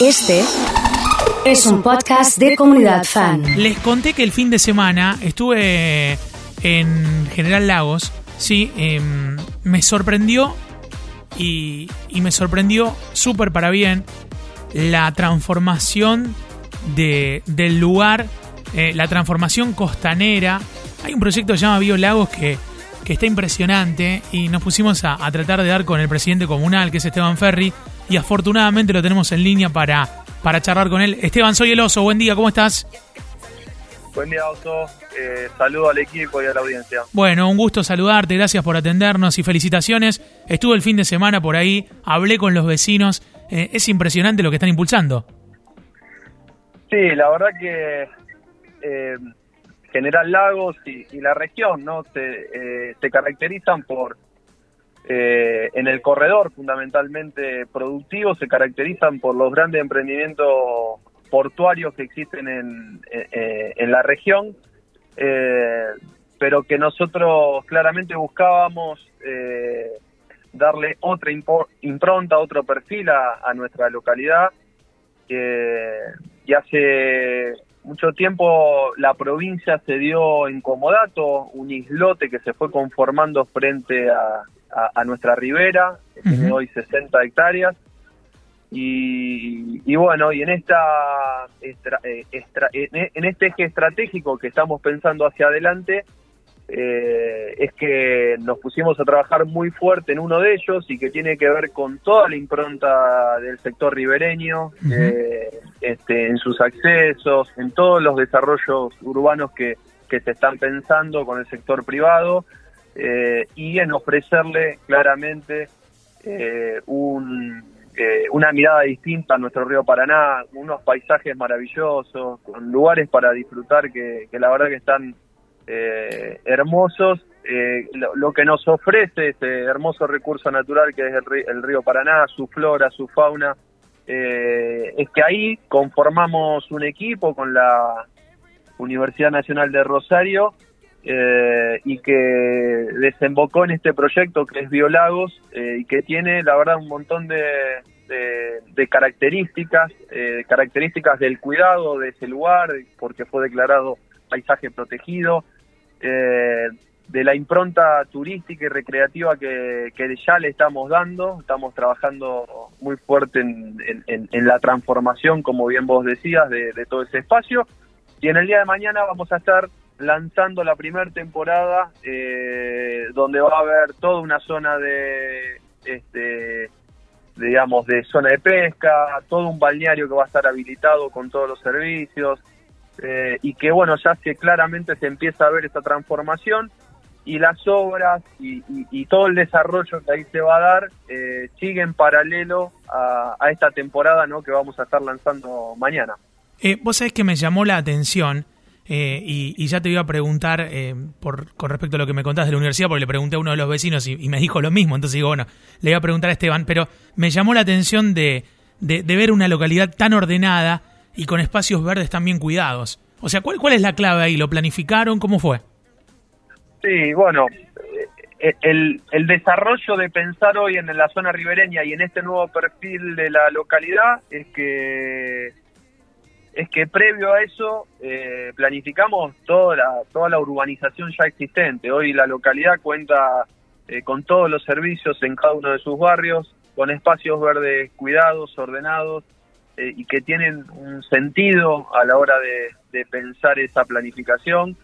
Este es un podcast de comunidad fan. Les conté que el fin de semana estuve en General Lagos, sí, em, me sorprendió y, y me sorprendió súper para bien la transformación de, del lugar, eh, la transformación costanera. Hay un proyecto que se llama que, que está impresionante y nos pusimos a, a tratar de dar con el presidente comunal, que es Esteban Ferri, y afortunadamente lo tenemos en línea para, para charlar con él. Esteban, soy el oso, buen día, ¿cómo estás? Buen día, Oso. Eh, saludo al equipo y a la audiencia. Bueno, un gusto saludarte, gracias por atendernos y felicitaciones. Estuve el fin de semana por ahí, hablé con los vecinos, eh, es impresionante lo que están impulsando. Sí, la verdad que eh, General Lagos y, y la región no se, eh, se caracterizan por eh, en el corredor fundamentalmente productivo se caracterizan por los grandes emprendimientos portuarios que existen en, eh, en la región, eh, pero que nosotros claramente buscábamos eh, darle otra impronta, otro perfil a, a nuestra localidad. que y hace mucho tiempo la provincia se dio en comodato, un islote que se fue conformando frente a, a, a nuestra ribera, que tiene hoy 60 hectáreas. Y, y bueno, y en esta estra- eh, estra- en en este eje estratégico que estamos pensando hacia adelante, eh, es que nos pusimos a trabajar muy fuerte en uno de ellos y que tiene que ver con toda la impronta del sector ribereño, eh, este, en sus accesos, en todos los desarrollos urbanos que, que se están pensando con el sector privado eh, y en ofrecerle claramente eh, un, eh, una mirada distinta a nuestro río Paraná, unos paisajes maravillosos, con lugares para disfrutar que, que la verdad que están eh, hermosos. Eh, lo, que nos ofrece este hermoso recurso natural que es el, ri- el río Paraná, su flora, su fauna, eh, es que ahí conformamos un equipo con la Universidad Nacional de Rosario eh, y que desembocó en este proyecto que es Biolagos y que tiene la verdad un montón de, de- de características, características del cuidado de ese lugar, porque fue declarado paisaje protegido, eh, de la impronta turística y recreativa que, ya le estamos dando, estamos trabajando muy fuerte en la transformación, como bien vos decías, de, de todo ese espacio. Y en el día de mañana vamos a estar lanzando la primera temporada, eh, donde va a haber toda una zona de, este, digamos, de zona de pesca, todo un balneario que va a estar habilitado con todos los servicios, eh, y que bueno, ya que claramente se empieza a ver esta transformación y las obras y, todo el desarrollo que ahí se va a dar eh, sigue en paralelo a, esta temporada ¿no? que vamos a estar lanzando mañana. Eh, vos sabés que me llamó la atención eh, y, ya te iba a preguntar eh, por, con respecto a lo que me contás de la universidad, porque le pregunté a uno de los vecinos y, me dijo lo mismo, entonces digo, bueno, le iba a preguntar a Esteban, pero me llamó la atención de, de ver una localidad tan ordenada y con espacios verdes tan bien cuidados. O sea, ¿cuál, ¿cuál es la clave ahí? ¿Lo planificaron? ¿Cómo fue? Sí, bueno, eh, el, el desarrollo de pensar hoy en la zona ribereña y en este nuevo perfil de la localidad es que es que previo a eso eh, planificamos toda la, toda la urbanización ya existente. Hoy la localidad cuenta eh, con todos los servicios en cada uno de sus barrios, con espacios verdes cuidados, ordenados eh, y que tienen un sentido a la hora de, pensar esa planificación.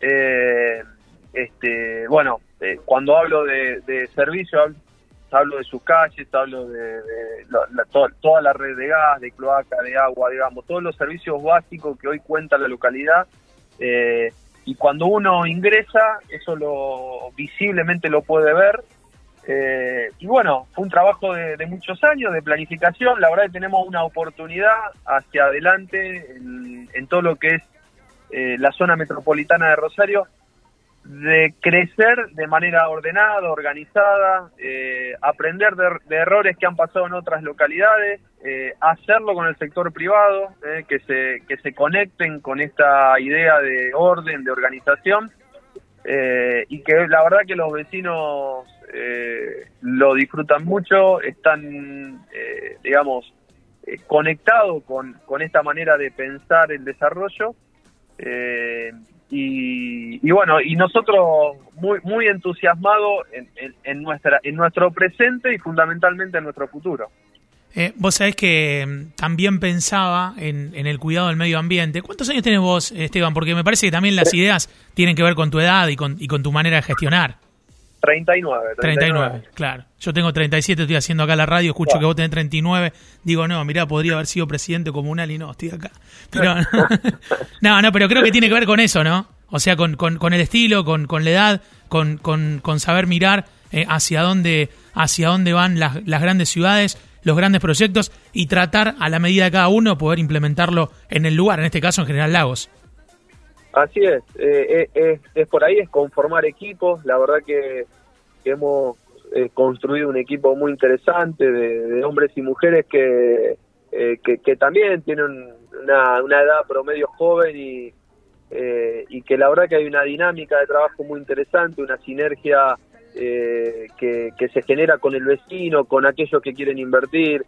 Eh, este, bueno, eh, cuando hablo de, de servicio, hablo, de sus calles, hablo de, de la- la- to- toda la red de gas, de cloaca, de agua, digamos, todos los servicios básicos que hoy cuenta la localidad. eh, y cuando uno ingresa, eso lo visiblemente lo puede ver. Eh, y bueno, fue un trabajo de, de muchos años de planificación. La verdad que tenemos una oportunidad hacia adelante en, en todo lo que es eh, la zona metropolitana de Rosario de crecer de manera ordenada, organizada, eh, aprender de, de errores que han pasado en otras localidades, eh, hacerlo con el sector privado, eh, que, se, que se conecten con esta idea de orden, de organización, y que la verdad que los vecinos eh, lo disfrutan mucho, están, eh, digamos, eh, conectado con, con esta manera de pensar el desarrollo. Y, bueno, y nosotros muy muy entusiasmados en, en, nuestra en nuestro presente y fundamentalmente en nuestro futuro. Eh, vos sabés que mm, también pensaba en, en, el cuidado del medio ambiente. ¿Cuántos años tenés vos, Esteban? Porque me parece que también las ideas tienen que ver con tu edad y con, y con tu manera de gestionar. 39, 39. claro. Yo tengo 37, estoy haciendo acá la radio, escucho que vos tenés 39. Digo, no, mirá, podría haber sido presidente comunal y no, estoy acá. Pero, no, no, pero creo que tiene que ver con eso, ¿no? O sea, con, con, con el estilo, con, con la edad, con, con, con saber mirar eh, hacia dónde hacia dónde van las, las grandes ciudades los grandes proyectos y tratar a la medida de cada uno poder implementarlo en el lugar, en este caso en General Lagos. Así es, eh, eh, es, por ahí, es conformar equipos, la verdad que, hemos eh, construido un equipo muy interesante de, hombres y mujeres que, que, también tienen una, una, edad promedio joven y, y que la verdad que hay una dinámica de trabajo muy interesante, una sinergia eh, que, se genera con el vecino, con aquellos que quieren invertir.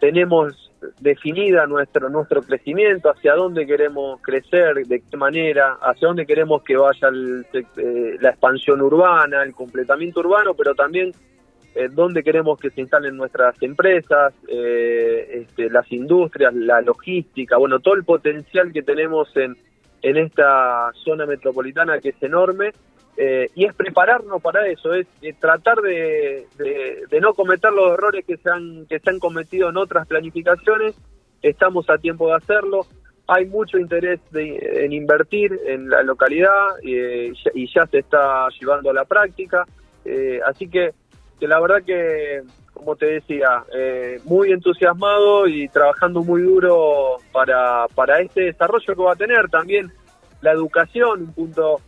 Tenemos definida nuestro nuestro crecimiento, hacia dónde queremos crecer, de qué manera, hacia dónde queremos que vaya eh, la expansión urbana, el completamiento urbano, pero también eh, dónde queremos que se instalen nuestras empresas, este, las industrias, la logística, bueno, todo el potencial que tenemos en, en esta zona metropolitana que es enorme eh, y es prepararnos para eso, es, eh, tratar de, de, no cometer los errores que se, han, que se han cometido en otras planificaciones, estamos a tiempo de hacerlo, hay mucho interés en invertir en la localidad eh, y ya se está llevando a la práctica, así que, que, la verdad que, como te decía, muy entusiasmado y trabajando muy duro para, para este desarrollo que va a tener. También la educación, un punto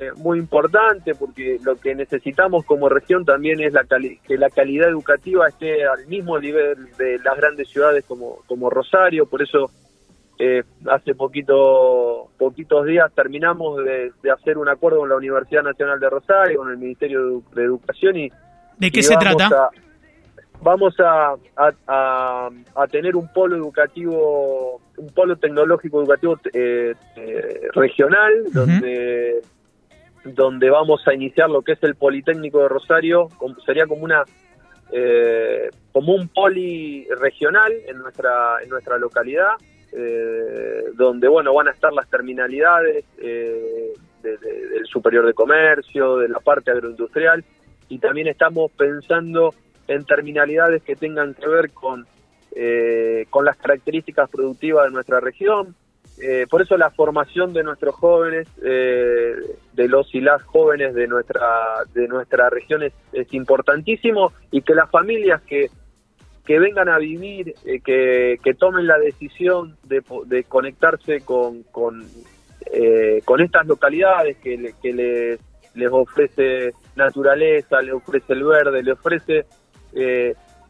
eh, muy importante porque lo que necesitamos como región también es la que la calidad educativa esté al mismo nivel de las grandes ciudades como, como Rosario, por eso eh, hace poquito poquitos días terminamos de, hacer un acuerdo con la Universidad Nacional de Rosario, con el Ministerio de, Educación y... ¿De qué se trata? vamos a, a, a, tener un polo educativo, un polo tecnológico educativo eh, regional, donde donde vamos a iniciar lo que es el Politécnico de Rosario, sería como una eh, como un poli regional en nuestra en nuestra localidad, eh, donde bueno van a estar las terminalidades eh, del superior de comercio, de la parte agroindustrial y también estamos pensando en terminalidades que tengan que ver con con las características productivas de nuestra región, eh, por eso la formación de nuestros jóvenes, eh, de los y las jóvenes de nuestra de nuestra región es, importantísimo y que las familias que, que vengan a vivir, eh, que, que, tomen la decisión de, de conectarse con, con, con estas localidades que, que les, les ofrece naturaleza, les ofrece el verde, les ofrece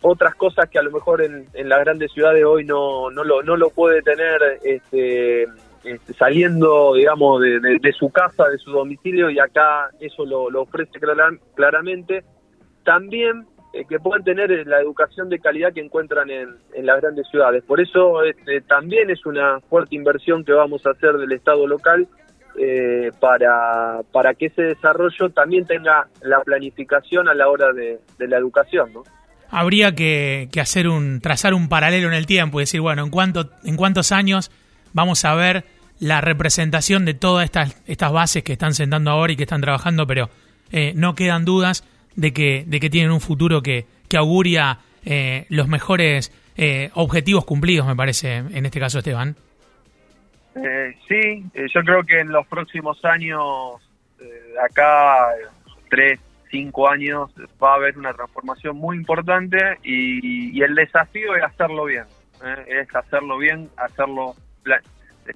otras cosas que a lo mejor en, las grandes ciudades hoy no, no, lo, no lo puede tener este, este saliendo, digamos, de, su casa, de su domicilio, y acá eso lo, ofrece claramente. También eh, que puedan tener la educación de calidad que encuentran en, en las grandes ciudades. Por eso este, también es una fuerte inversión que vamos a hacer del Estado local eh, para, para que ese desarrollo también tenga la planificación a la hora de, de la educación, ¿no? Habría que, hacer un trazar un paralelo en el tiempo y decir, bueno, en cuánto en cuántos años vamos a ver la representación de todas estas estas bases que están sentando ahora y que están trabajando, pero eh, no quedan dudas de que de que tienen un futuro que, que auguria eh, los mejores eh, objetivos cumplidos, me parece, en este caso, Esteban. sí, yo creo que en los próximos años, acá, tres, cinco años va a haber una transformación muy importante y, el desafío es hacerlo bien, ¿eh? es hacerlo bien, hacerlo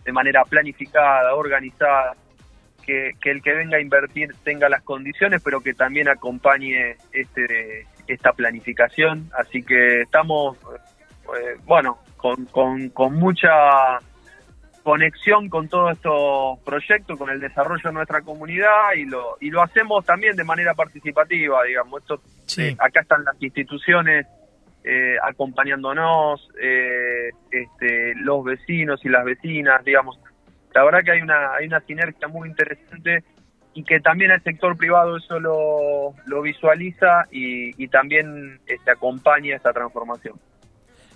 de manera planificada, organizada, que, el que venga a invertir tenga las condiciones, pero que también acompañe este esta planificación. Así que estamos, eh, bueno, con, con, con mucha conexión con todos estos proyectos, con el desarrollo de nuestra comunidad y lo, y lo hacemos también de manera participativa, digamos. Esto, eh, acá están las instituciones eh, acompañándonos, eh, este, los vecinos y las vecinas, digamos. La verdad que hay una, hay una sinergia muy interesante y que también el sector privado eso lo, lo visualiza y, y también este, acompaña esta transformación.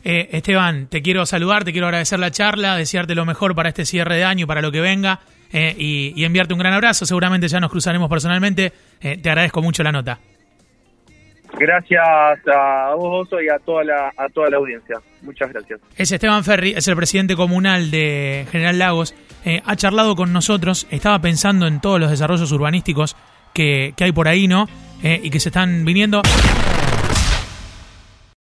Eh, Esteban, te quiero saludar, te quiero agradecer la charla, desearte lo mejor para este cierre de año y para lo que venga eh, y, y, enviarte un gran abrazo. Seguramente ya nos cruzaremos personalmente. Eh, te agradezco mucho la nota. Gracias a vos, Oso, y a toda, la, a toda la audiencia. Muchas gracias. Es Esteban Ferri, es el presidente comunal de General Lagos. Eh, ha charlado con nosotros, estaba pensando en todos los desarrollos urbanísticos que, que hay por ahí, ¿no? Y que se están viniendo.